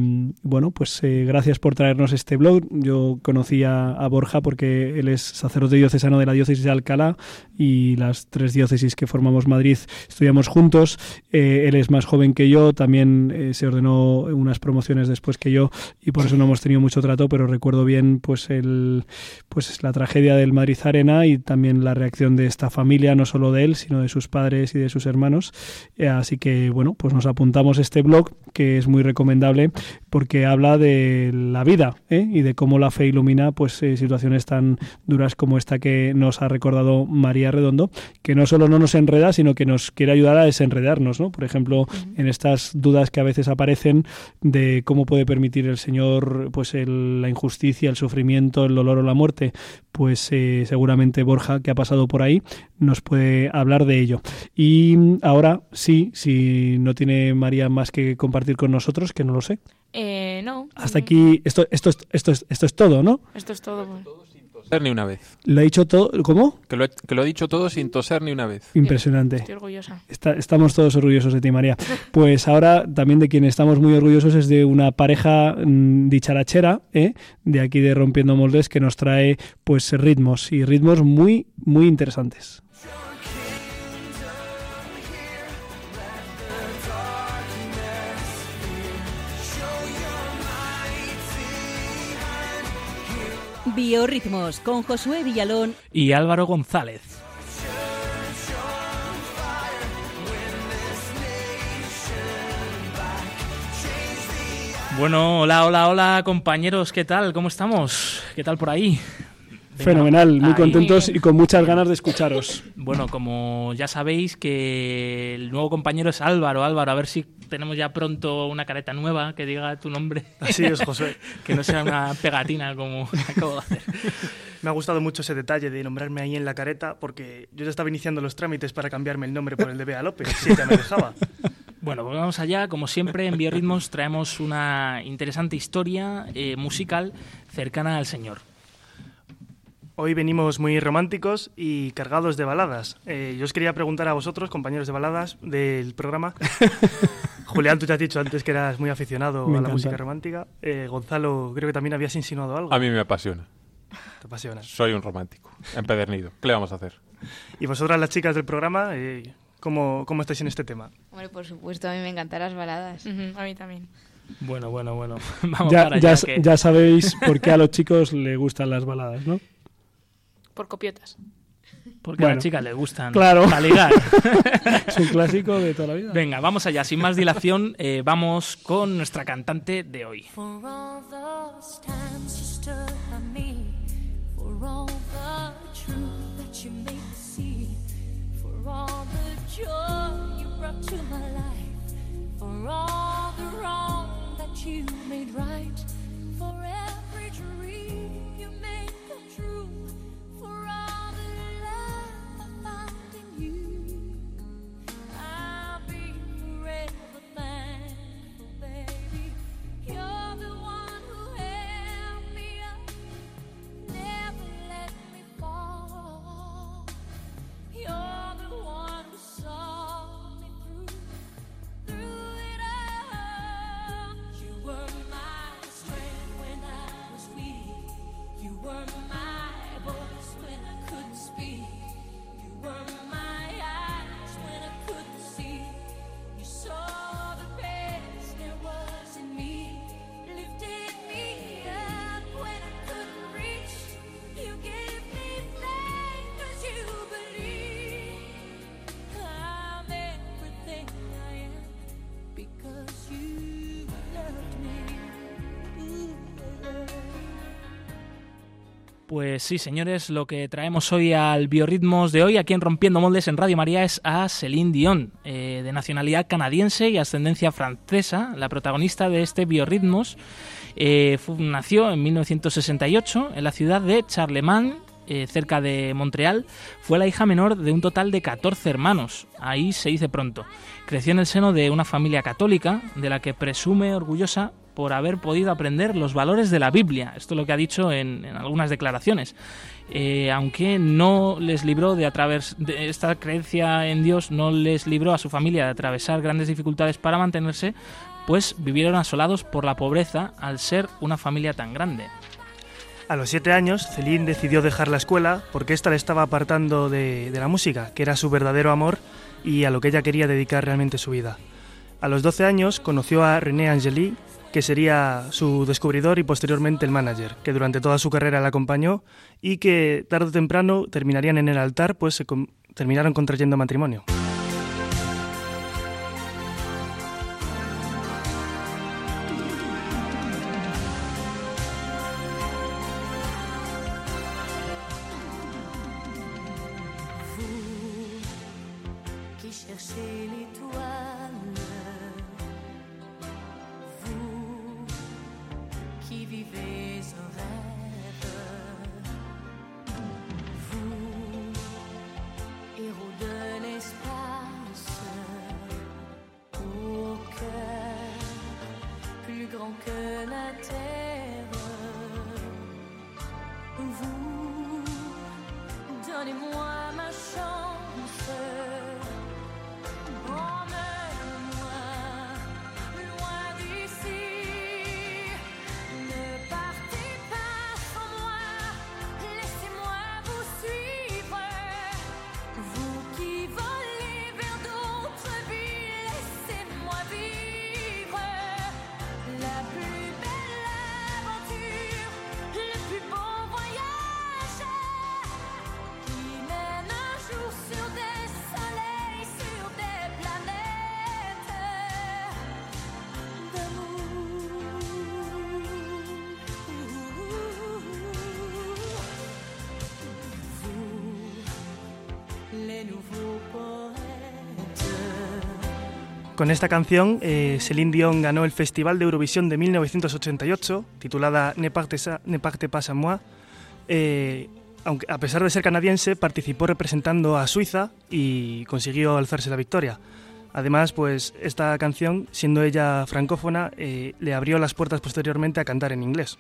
bueno, pues eh, gracias por traernos este blog. Yo conocí a, a Borja porque él es sacerdote diocesano de la diócesis de Alcalá y las tres diócesis que formamos Madrid estudiamos juntos. Eh, él es más joven que yo, también eh, se ordenó unas promociones después que yo y por eso no hemos tenido mucho trato, pero recuerdo bien pues el pues la tragedia del Madrid Arena y también la reacción de esta familia, no solo de él, sino de sus padres y de sus hermanos. Eh, así que bueno, pues nos apuntamos este blog que es muy recomendable porque habla de la vida ¿eh? y de cómo la fe ilumina pues eh, situaciones tan duras como esta que nos ha recordado María Redondo, que no solo no nos enreda, sino que nos quiere ayudar a desenredarnos, ¿no? Por ejemplo, en estas dudas que a veces aparecen de cómo puede permitir el Señor pues el- la injusticia, el sufrimiento, el dolor o la muerte, pues eh, seguramente Borja, que ha pasado por ahí, nos puede hablar de ello. Y ahora sí, si no tiene María más que compartir con nosotros, que no lo sé. Eh, no, Hasta aquí, esto, esto, es- esto, es- esto es todo, ¿no? esto es todo. pues. Toser ni una vez. Lo ha dicho todo, ¿cómo? Que lo, que lo he dicho todo sin toser ni una vez. Impresionante. Estoy orgullosa. Está- estamos todos orgullosos de ti, María. *laughs* Pues ahora también de quien estamos muy orgullosos es de una pareja mm, dicharachera, ¿eh? de aquí de Rompiendo Moldes, que nos trae pues ritmos y ritmos muy, muy interesantes. Biorritmos con Josué Villalón Y Álvaro González. Bueno, hola, hola, hola, compañeros, ¿qué tal? ¿Cómo estamos? ¿Qué tal por ahí? Venga, Fenomenal, muy ahí. contentos y con muchas ganas de escucharos. Bueno, como ya sabéis que el nuevo compañero es Álvaro. Álvaro, a ver si tenemos ya pronto una careta nueva que diga tu nombre. Así es, Josué. *laughs* que no sea una pegatina como *laughs* acabo de hacer. Me ha gustado mucho ese detalle de nombrarme ahí en la careta porque yo ya estaba iniciando los trámites para cambiarme el nombre por el de Bea López, si ella me dejaba. Bueno, pues vamos allá. Como siempre, en Biorritmos traemos una interesante historia eh, musical cercana al Señor. Hoy venimos muy románticos y cargados de baladas. Eh, yo os quería preguntar a vosotros, compañeros de baladas del programa. *laughs* Julián, tú te has dicho antes que eras muy aficionado Me a la encanta. música romántica. Eh, Gonzalo, creo que también habías insinuado algo. A mí me apasiona. Te apasiona. Soy un romántico, empedernido. ¿Qué le vamos a hacer? Y vosotras, las chicas del programa, eh, ¿cómo, ¿cómo estáis en este tema? Hombre, por supuesto, a mí me encantan las baladas. a mí también. Bueno, bueno, bueno. *laughs* Vamos Ya, para ya, allá. s- que- ya sabéis por qué a los chicos les gustan las baladas, ¿no? Por copiotas. Porque a Bueno, las chicas les gustan. claro. Para ligar. *laughs* Es un clásico de toda la vida. Venga, vamos allá. Sin más dilación, eh, vamos con nuestra cantante de hoy. For all those times you stood by me, for all Pues sí, señores, lo que traemos hoy al Biorritmos de hoy, aquí en Rompiendo Moldes en Radio María, es a Celine Dion, eh, de nacionalidad canadiense y ascendencia francesa, la protagonista de este Biorritmos. Eh, nació en 1968 en la ciudad de Charlemagne, eh, cerca de Montreal. Fue la hija menor de un total de 14 hermanos. Ahí se dice pronto. Creció en el seno de una familia católica, de la que presume orgullosa por haber podido aprender los valores de la Biblia. Esto es lo que ha dicho en, en algunas declaraciones. Eh, aunque no les libró de atravesar, esta creencia en Dios no les libró a su familia de atravesar grandes dificultades para mantenerse, pues vivieron asolados por la pobreza al ser una familia tan grande. A los siete años, Celine decidió dejar la escuela porque ésta le estaba apartando de, de la música, que era su verdadero amor y a lo que ella quería dedicar realmente su vida. A los 12 años conoció a René Angeli, que sería su descubridor y posteriormente el manager, que durante toda su carrera la acompañó y que tarde o temprano terminarían en el altar, pues se terminaron contrayendo matrimonio. Con esta canción, eh, Celine Dion ganó el Festival de Eurovisión de 1988, titulada Ne parte, ne parte pas à moi. Eh, aunque a pesar de ser canadiense, participó representando a Suiza y consiguió alzarse la victoria. Además, pues esta canción, siendo ella francófona, eh, le abrió las puertas posteriormente a cantar en inglés.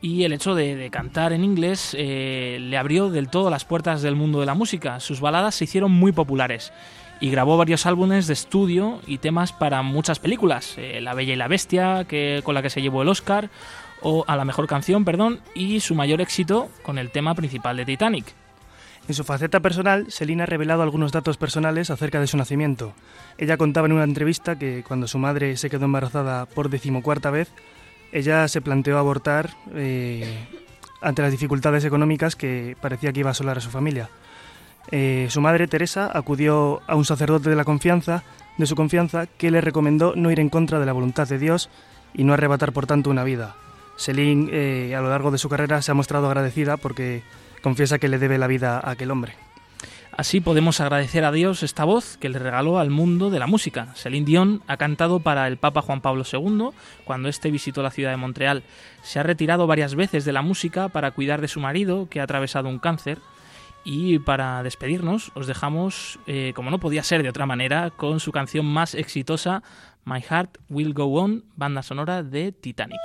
Y el hecho de, de cantar en inglés eh, le abrió del todo las puertas del mundo de la música. Sus baladas se hicieron muy populares y grabó varios álbumes de estudio y temas para muchas películas. eh, la Bella y la Bestia, que, con la que se llevó el Oscar, o a la mejor canción, perdón, y su mayor éxito con el tema principal de Titanic. En su faceta personal, Selina ha revelado algunos datos personales acerca de su nacimiento. Ella contaba en una entrevista que cuando su madre se quedó embarazada por decimocuarta vez, ella se planteó abortar eh, ante las dificultades económicas que parecía que iba a asolar a su familia. Eh, su madre, Teresa, acudió a un sacerdote de la confianza, de su confianza, que le recomendó no ir en contra de la voluntad de Dios y no arrebatar por tanto una vida. Celine, eh, a lo largo de su carrera, se ha mostrado agradecida porque confiesa que le debe la vida a aquel hombre. Así podemos agradecer a Dios esta voz que le regaló al mundo de la música. Celine Dion ha cantado para el Papa Juan Pablo II cuando éste visitó la ciudad de Montreal. Se ha retirado varias veces de la música para cuidar de su marido que ha atravesado un cáncer. Y para despedirnos os dejamos, eh, como no podía ser de otra manera, con su canción más exitosa, My Heart Will Go On, banda sonora de Titanic.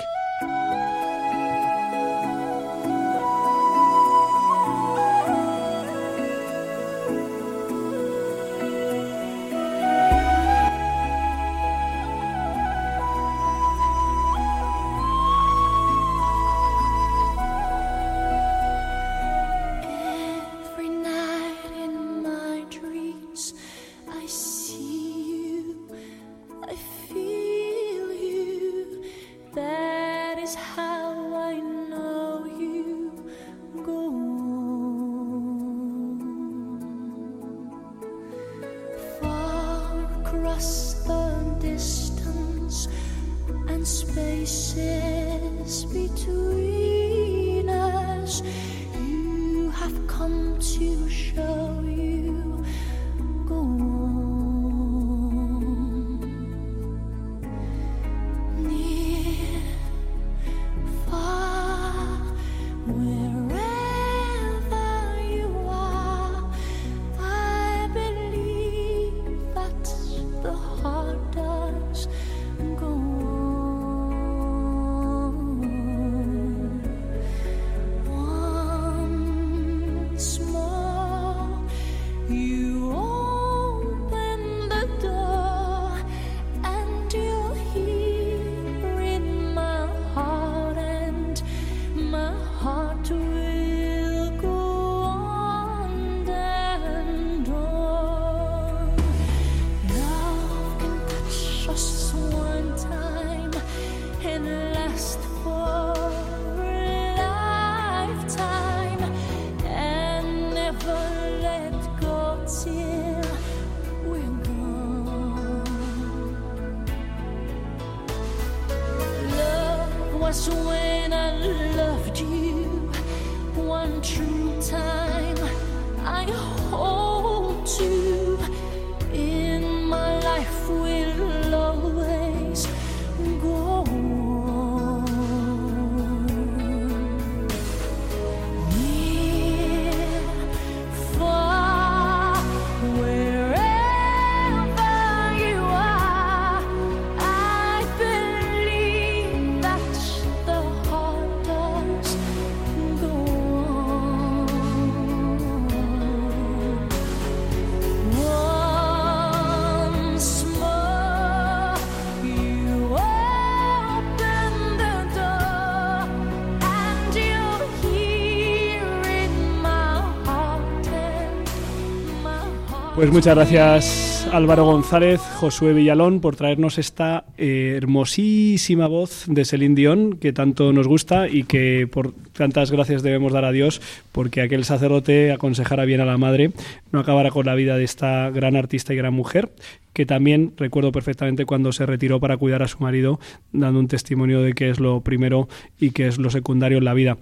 Pues muchas gracias Álvaro González, Josué Villalón por traernos esta eh, hermosísima voz de Celine Dion que tanto nos gusta y que por tantas gracias debemos dar a Dios porque aquel sacerdote aconsejara bien a la madre, no acabara con la vida de esta gran artista y gran mujer que también recuerdo perfectamente cuando se retiró para cuidar a su marido, dando un testimonio de que es lo primero y que es lo secundario en la vida.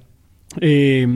Eh,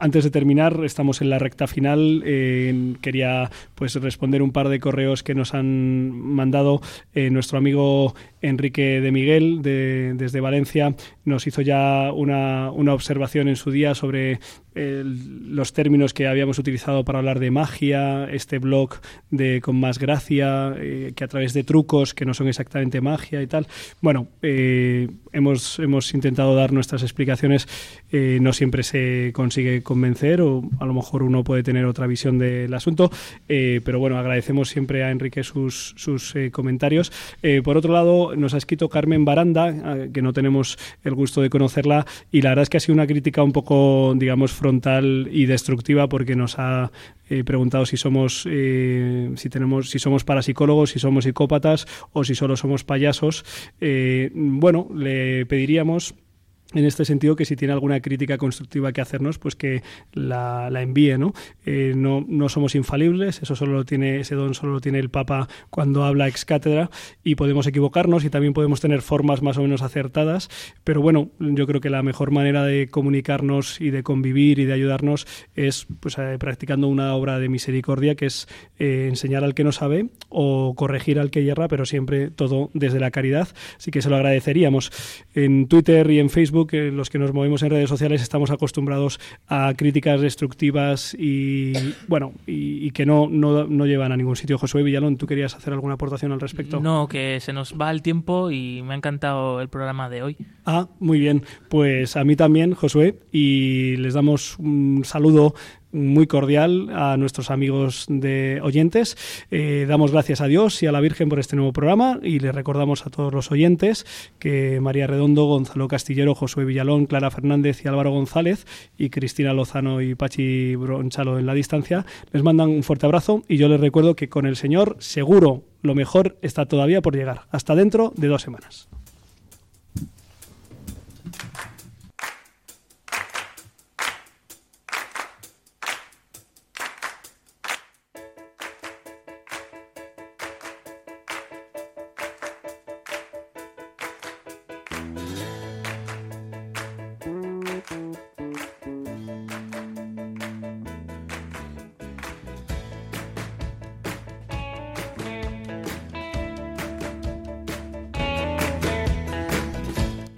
antes de terminar, estamos en la recta final. eh, quería pues responder un par de correos que nos han mandado eh, nuestro amigo Enrique de Miguel de- desde Valencia. Nos hizo ya una, una observación en su día sobre los términos que habíamos utilizado para hablar de magia, este blog de con más gracia, eh, que a través de trucos que no son exactamente magia y tal. Bueno, eh, hemos, hemos intentado dar nuestras explicaciones, no siempre se consigue convencer o a lo mejor uno puede tener otra visión del asunto, eh, pero bueno, agradecemos siempre a Enrique sus, sus eh, comentarios. Eh, por otro lado, nos ha escrito Carmen Baranda, que no tenemos el gusto de conocerla, y la verdad es que ha sido una crítica un poco, digamos, frontal y destructiva porque nos ha preguntado si somos si tenemos si somos parapsicólogos si somos psicópatas o si solo somos payasos bueno le pediríamos en este sentido que si tiene alguna crítica constructiva que hacernos, pues que la, la envíe, ¿no? Eh, ¿no? No somos infalibles, eso solo lo tiene, ese don solo lo tiene el Papa cuando habla ex cátedra y podemos equivocarnos y también podemos tener formas más o menos acertadas, pero bueno, yo creo que la mejor manera de comunicarnos y de convivir y de ayudarnos es pues eh, practicando una obra de misericordia que es eh, enseñar al que no sabe o corregir al que yerra, pero siempre todo desde la caridad, así que se lo agradeceríamos. En Twitter y en Facebook, eh, los que nos movemos en redes sociales, estamos acostumbrados a críticas destructivas y bueno, y, y que no, no, no llevan a ningún sitio. Josué Villalón, ¿tú querías hacer alguna aportación al respecto? No, que se nos va el tiempo y me ha encantado el programa de hoy. Ah, muy bien. Pues a mí también, Josué, y les damos un saludo muy cordial a nuestros amigos de oyentes. Eh, damos gracias a Dios y a la Virgen por este nuevo programa y les recordamos a todos los oyentes que María Redondo, Gonzalo Castillero, Josué Villalón, Clara Fernández y Álvaro González y Cristina Lozano y Pachi Bronchalo en la distancia les mandan un fuerte abrazo y yo les recuerdo que con el Señor seguro lo mejor está todavía por llegar. Hasta dentro de dos semanas.